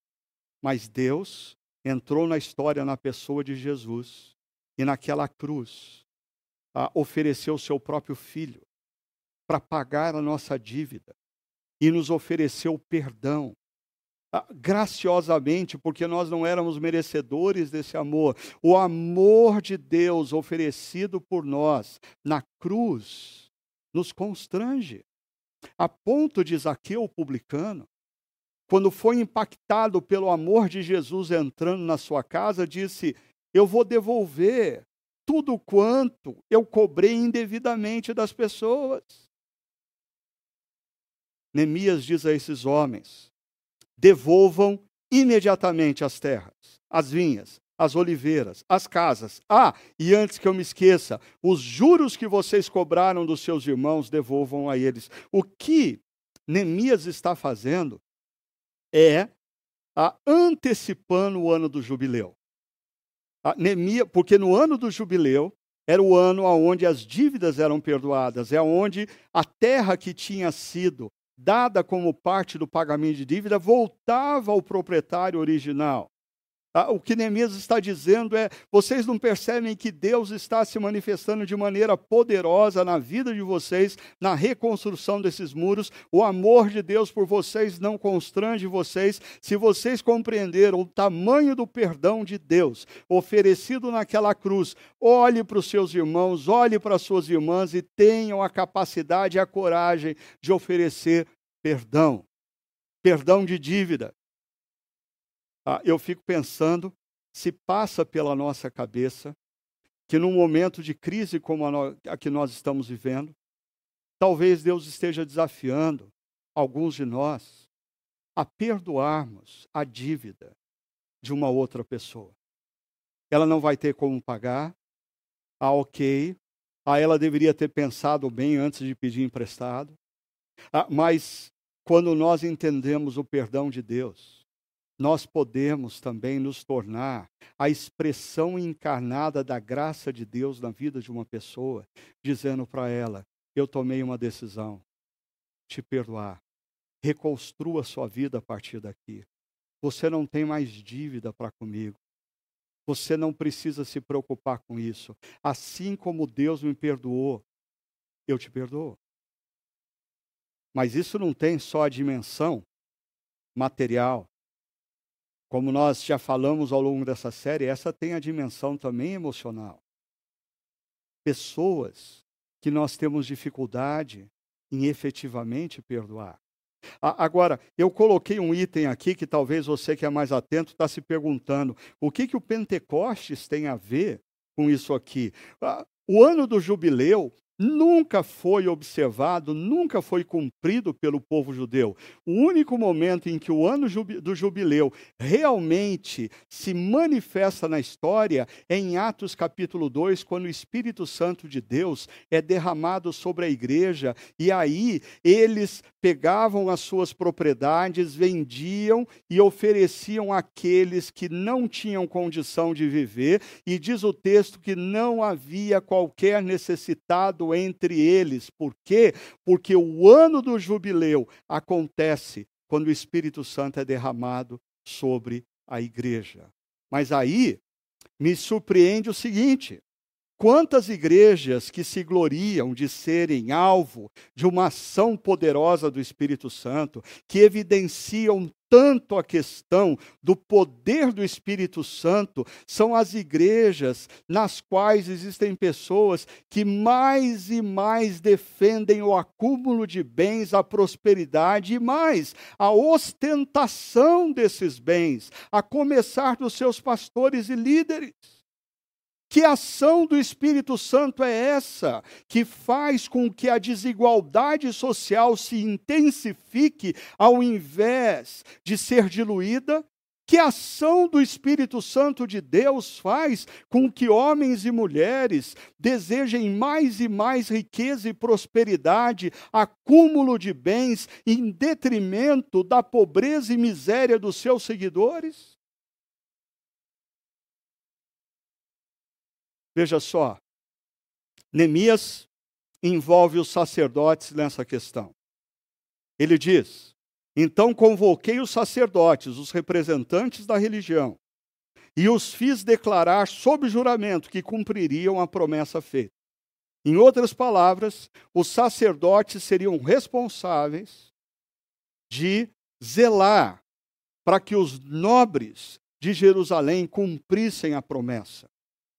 Mas Deus entrou na história na pessoa de Jesus e naquela cruz ah, ofereceu seu próprio filho para pagar a nossa dívida e nos ofereceu perdão ah, graciosamente, porque nós não éramos merecedores desse amor. O amor de Deus oferecido por nós na cruz nos constrange. A ponto de Zaqueu, publicano, quando foi impactado pelo amor de Jesus entrando na sua casa, disse: Eu vou devolver tudo quanto eu cobrei indevidamente das pessoas. Neemias diz a esses homens: devolvam imediatamente as terras, as vinhas, as oliveiras, as casas. Ah, e antes que eu me esqueça, os juros que vocês cobraram dos seus irmãos, devolvam a eles. O que Neemias está fazendo é a, antecipando o ano do jubileu. A Neemia, porque no ano do jubileu era o ano onde as dívidas eram perdoadas, é onde a terra que tinha sido dada como parte do pagamento de dívida, voltava ao proprietário original. Ah, o que Neemias está dizendo é: vocês não percebem que Deus está se manifestando de maneira poderosa na vida de vocês, na reconstrução desses muros. O amor de Deus por vocês não constrange vocês. Se vocês compreenderam o tamanho do perdão de Deus oferecido naquela cruz, olhe para os seus irmãos, olhe para as suas irmãs e tenham a capacidade e a coragem de oferecer perdão. Perdão de dívida ah, eu fico pensando se passa pela nossa cabeça que num momento de crise como a, no, a que nós estamos vivendo, talvez Deus esteja desafiando alguns de nós a perdoarmos a dívida de uma outra pessoa. Ela não vai ter como pagar, ah, ok, ah, ela deveria ter pensado bem antes de pedir emprestado, ah, mas quando nós entendemos o perdão de Deus, nós podemos também nos tornar a expressão encarnada da graça de Deus na vida de uma pessoa, dizendo para ela: Eu tomei uma decisão, te perdoar. Reconstrua sua vida a partir daqui. Você não tem mais dívida para comigo. Você não precisa se preocupar com isso. Assim como Deus me perdoou, eu te perdoo. Mas isso não tem só a dimensão material. Como nós já falamos ao longo dessa série, essa tem a dimensão também emocional. Pessoas que nós temos dificuldade em efetivamente perdoar. Agora, eu coloquei um item aqui que talvez você que é mais atento está se perguntando: o que, que o Pentecostes tem a ver com isso aqui? O ano do jubileu nunca foi observado, nunca foi cumprido pelo povo judeu. O único momento em que o ano do jubileu realmente se manifesta na história é em Atos capítulo 2, quando o Espírito Santo de Deus é derramado sobre a igreja, e aí eles pegavam as suas propriedades, vendiam e ofereciam àqueles que não tinham condição de viver, e diz o texto que não havia qualquer necessitado entre eles. Por quê? Porque o ano do jubileu acontece quando o Espírito Santo é derramado sobre a igreja. Mas aí me surpreende o seguinte: Quantas igrejas que se gloriam de serem alvo de uma ação poderosa do Espírito Santo, que evidenciam tanto a questão do poder do Espírito Santo são as igrejas nas quais existem pessoas que mais e mais defendem o acúmulo de bens, a prosperidade e mais, a ostentação desses bens, a começar dos seus pastores e líderes. Que ação do Espírito Santo é essa que faz com que a desigualdade social se intensifique ao invés de ser diluída? Que ação do Espírito Santo de Deus faz com que homens e mulheres desejem mais e mais riqueza e prosperidade, acúmulo de bens, em detrimento da pobreza e miséria dos seus seguidores? Veja só, Neemias envolve os sacerdotes nessa questão. Ele diz: Então convoquei os sacerdotes, os representantes da religião, e os fiz declarar sob juramento que cumpririam a promessa feita. Em outras palavras, os sacerdotes seriam responsáveis de zelar para que os nobres de Jerusalém cumprissem a promessa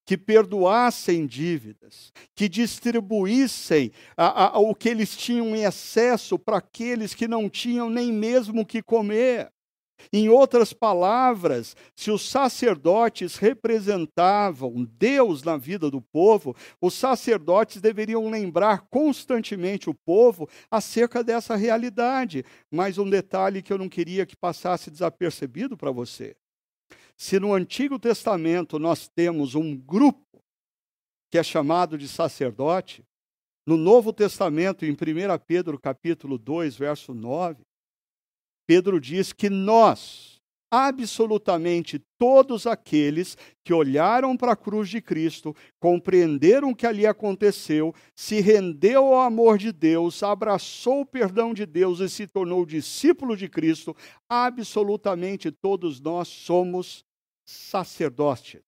que perdoassem dívidas, que distribuíssem a, a, o que eles tinham em excesso para aqueles que não tinham nem mesmo o que comer. Em outras palavras, se os sacerdotes representavam Deus na vida do povo, os sacerdotes deveriam lembrar constantemente o povo acerca dessa realidade. Mas um detalhe que eu não queria que passasse desapercebido para você. Se no Antigo Testamento nós temos um grupo que é chamado de sacerdote, no Novo Testamento, em 1 Pedro capítulo 2, verso 9, Pedro diz que nós, absolutamente todos aqueles que olharam para a cruz de Cristo, compreenderam o que ali aconteceu, se rendeu ao amor de Deus, abraçou o perdão de Deus e se tornou discípulo de Cristo, absolutamente todos nós somos sacerdotes.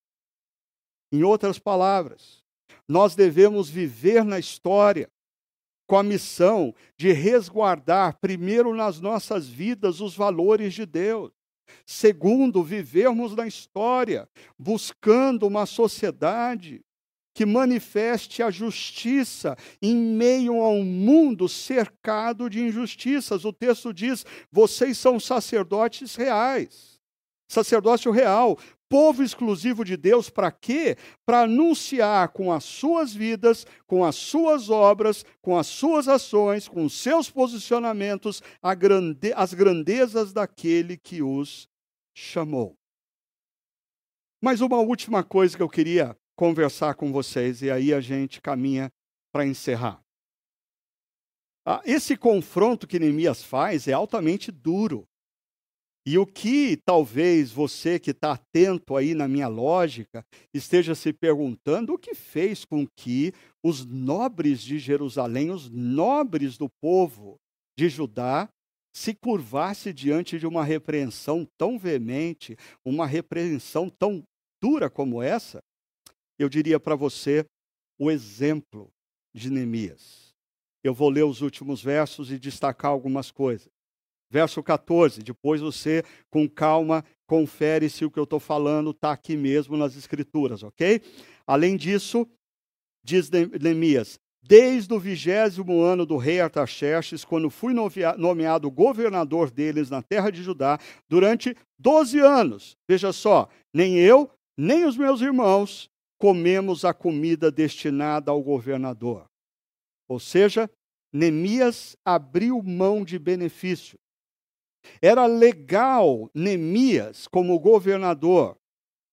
Em outras palavras, nós devemos viver na história com a missão de resguardar, primeiro nas nossas vidas, os valores de Deus. Segundo, vivermos na história, buscando uma sociedade que manifeste a justiça em meio a um mundo cercado de injustiças. O texto diz: vocês são sacerdotes reais sacerdócio real, povo exclusivo de Deus, para quê? Para anunciar com as suas vidas, com as suas obras, com as suas ações, com os seus posicionamentos, grande, as grandezas daquele que os chamou. Mas uma última coisa que eu queria conversar com vocês, e aí a gente caminha para encerrar. Ah, esse confronto que Neemias faz é altamente duro. E o que talvez você que está atento aí na minha lógica esteja se perguntando o que fez com que os nobres de Jerusalém, os nobres do povo de Judá, se curvasse diante de uma repreensão tão veemente, uma repreensão tão dura como essa, eu diria para você o exemplo de Neemias. Eu vou ler os últimos versos e destacar algumas coisas. Verso 14, depois você, com calma, confere se o que eu estou falando está aqui mesmo nas Escrituras, ok? Além disso, diz Neemias: Desde o vigésimo ano do rei Artaxerxes, quando fui nomeado governador deles na terra de Judá, durante 12 anos, veja só, nem eu, nem os meus irmãos comemos a comida destinada ao governador. Ou seja, Neemias abriu mão de benefício. Era legal Neemias, como governador,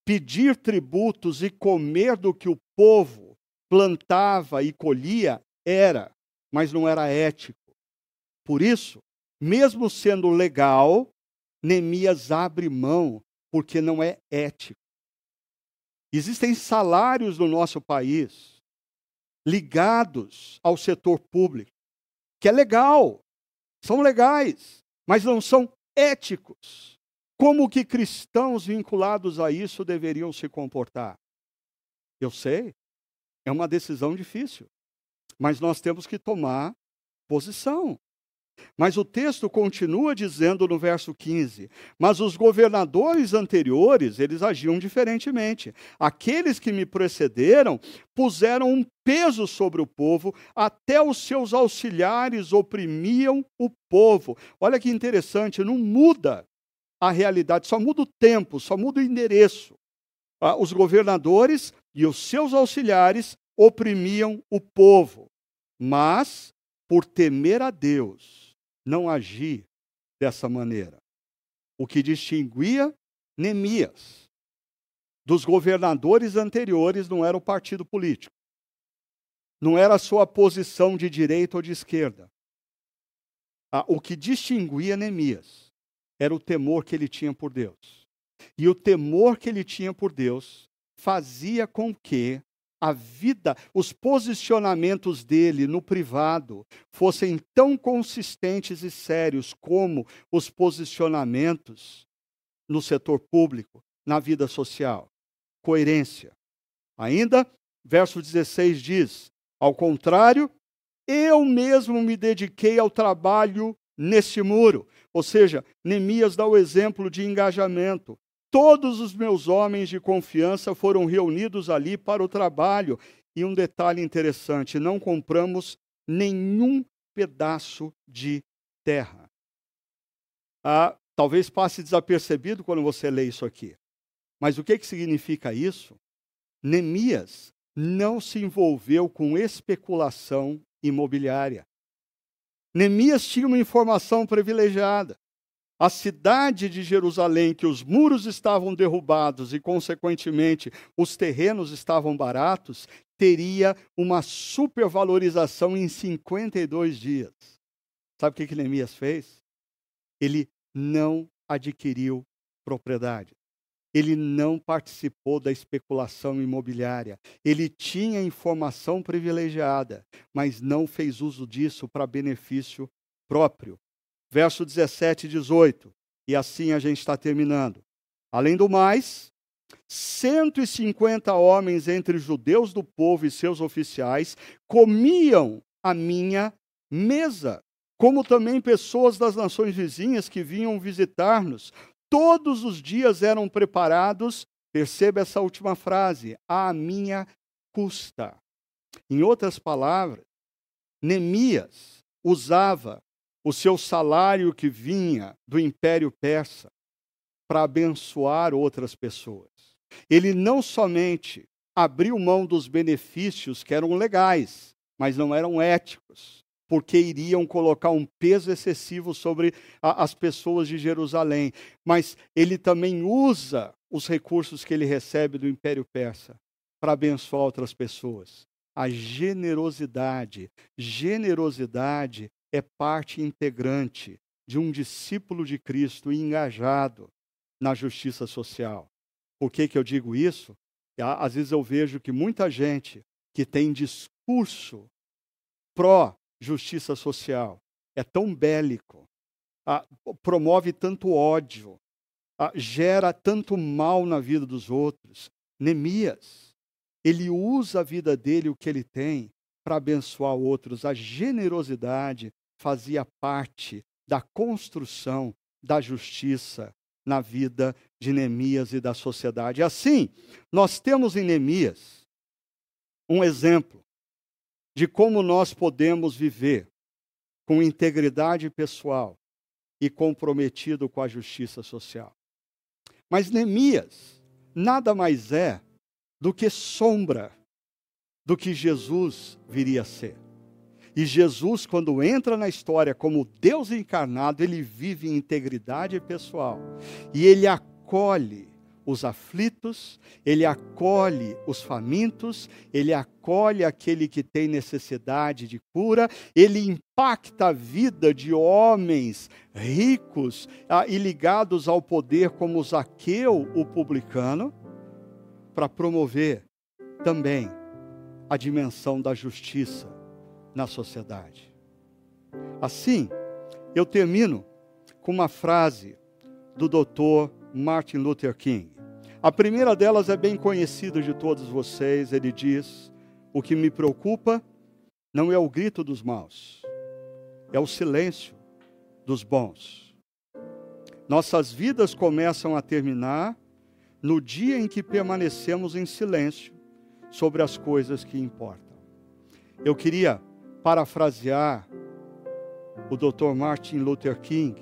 pedir tributos e comer do que o povo plantava e colhia, era, mas não era ético. Por isso, mesmo sendo legal, Neemias abre mão, porque não é ético. Existem salários no nosso país ligados ao setor público, que é legal, são legais, mas não são éticos. Como que cristãos vinculados a isso deveriam se comportar? Eu sei, é uma decisão difícil, mas nós temos que tomar posição. Mas o texto continua dizendo no verso 15: Mas os governadores anteriores, eles agiam diferentemente. Aqueles que me precederam puseram um peso sobre o povo, até os seus auxiliares oprimiam o povo. Olha que interessante, não muda a realidade, só muda o tempo, só muda o endereço. Ah, os governadores e os seus auxiliares oprimiam o povo, mas por temer a Deus não agir dessa maneira. O que distinguia Neemias dos governadores anteriores não era o partido político, não era a sua posição de direita ou de esquerda. O que distinguia Neemias era o temor que ele tinha por Deus. E o temor que ele tinha por Deus fazia com que a vida, os posicionamentos dele no privado fossem tão consistentes e sérios como os posicionamentos no setor público, na vida social. Coerência. Ainda, verso 16 diz: Ao contrário, eu mesmo me dediquei ao trabalho nesse muro. Ou seja, Neemias dá o exemplo de engajamento. Todos os meus homens de confiança foram reunidos ali para o trabalho. E um detalhe interessante: não compramos nenhum pedaço de terra. Ah, talvez passe desapercebido quando você lê isso aqui. Mas o que, que significa isso? Neemias não se envolveu com especulação imobiliária. Neemias tinha uma informação privilegiada a cidade de Jerusalém, que os muros estavam derrubados e, consequentemente, os terrenos estavam baratos, teria uma supervalorização em 52 dias. Sabe o que, que Neemias fez? Ele não adquiriu propriedade. Ele não participou da especulação imobiliária. Ele tinha informação privilegiada, mas não fez uso disso para benefício próprio verso 17 e 18. E assim a gente está terminando. Além do mais, 150 homens entre judeus do povo e seus oficiais comiam a minha mesa, como também pessoas das nações vizinhas que vinham visitar-nos. Todos os dias eram preparados, perceba essa última frase, à minha custa. Em outras palavras, Neemias usava o seu salário que vinha do Império Persa para abençoar outras pessoas. Ele não somente abriu mão dos benefícios que eram legais, mas não eram éticos, porque iriam colocar um peso excessivo sobre a, as pessoas de Jerusalém. Mas ele também usa os recursos que ele recebe do Império Persa para abençoar outras pessoas. A generosidade, generosidade é parte integrante de um discípulo de Cristo engajado na justiça social. Por que, que eu digo isso? Às vezes eu vejo que muita gente que tem discurso pró-justiça social é tão bélico, ah, promove tanto ódio, ah, gera tanto mal na vida dos outros. Neemias, ele usa a vida dele, o que ele tem, para abençoar outros. A generosidade fazia parte da construção da justiça na vida de Neemias e da sociedade. Assim, nós temos em Neemias um exemplo de como nós podemos viver com integridade pessoal e comprometido com a justiça social. Mas Neemias nada mais é do que sombra do que Jesus viria a ser. E Jesus, quando entra na história como Deus encarnado, ele vive em integridade pessoal. E ele acolhe os aflitos, ele acolhe os famintos, ele acolhe aquele que tem necessidade de cura, ele impacta a vida de homens ricos ah, e ligados ao poder, como Zaqueu, o publicano, para promover também a dimensão da justiça na sociedade. Assim, eu termino com uma frase do doutor Martin Luther King. A primeira delas é bem conhecida de todos vocês. Ele diz: O que me preocupa não é o grito dos maus, é o silêncio dos bons. Nossas vidas começam a terminar no dia em que permanecemos em silêncio sobre as coisas que importam. Eu queria parafrasear o Dr. Martin Luther King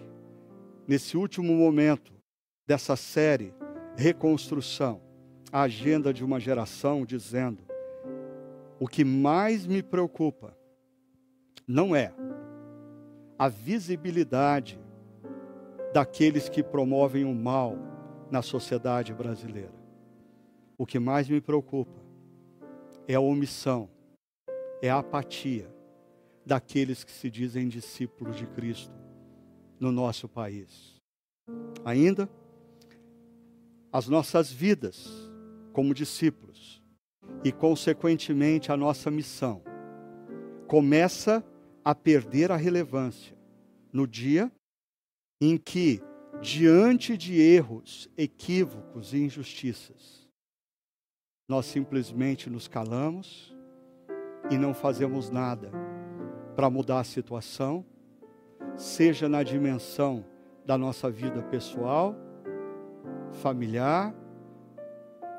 nesse último momento dessa série Reconstrução, a agenda de uma geração, dizendo: o que mais me preocupa não é a visibilidade daqueles que promovem o mal na sociedade brasileira. O que mais me preocupa é a omissão, é a apatia daqueles que se dizem discípulos de Cristo no nosso país. Ainda, as nossas vidas como discípulos e, consequentemente, a nossa missão começa a perder a relevância no dia em que, diante de erros, equívocos e injustiças, nós simplesmente nos calamos e não fazemos nada para mudar a situação, seja na dimensão da nossa vida pessoal, familiar,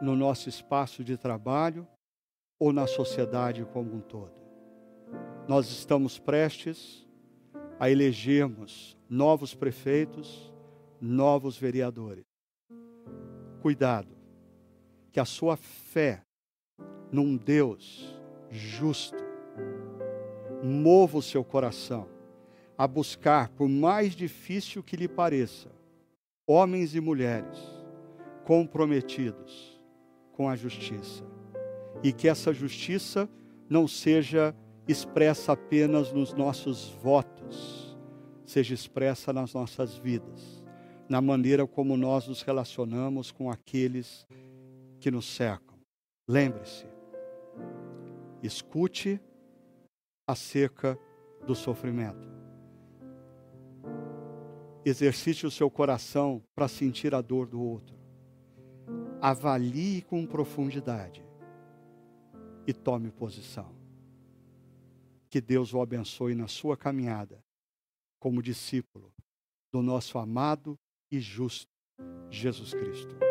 no nosso espaço de trabalho ou na sociedade como um todo. Nós estamos prestes a elegermos novos prefeitos, novos vereadores. Cuidado, que a sua fé num Deus justo mova o seu coração a buscar, por mais difícil que lhe pareça, homens e mulheres comprometidos com a justiça. E que essa justiça não seja expressa apenas nos nossos votos, seja expressa nas nossas vidas, na maneira como nós nos relacionamos com aqueles que nos cercam. Lembre-se, escute acerca do sofrimento. Exercite o seu coração para sentir a dor do outro. Avalie com profundidade e tome posição. Que Deus o abençoe na sua caminhada como discípulo do nosso amado e justo Jesus Cristo.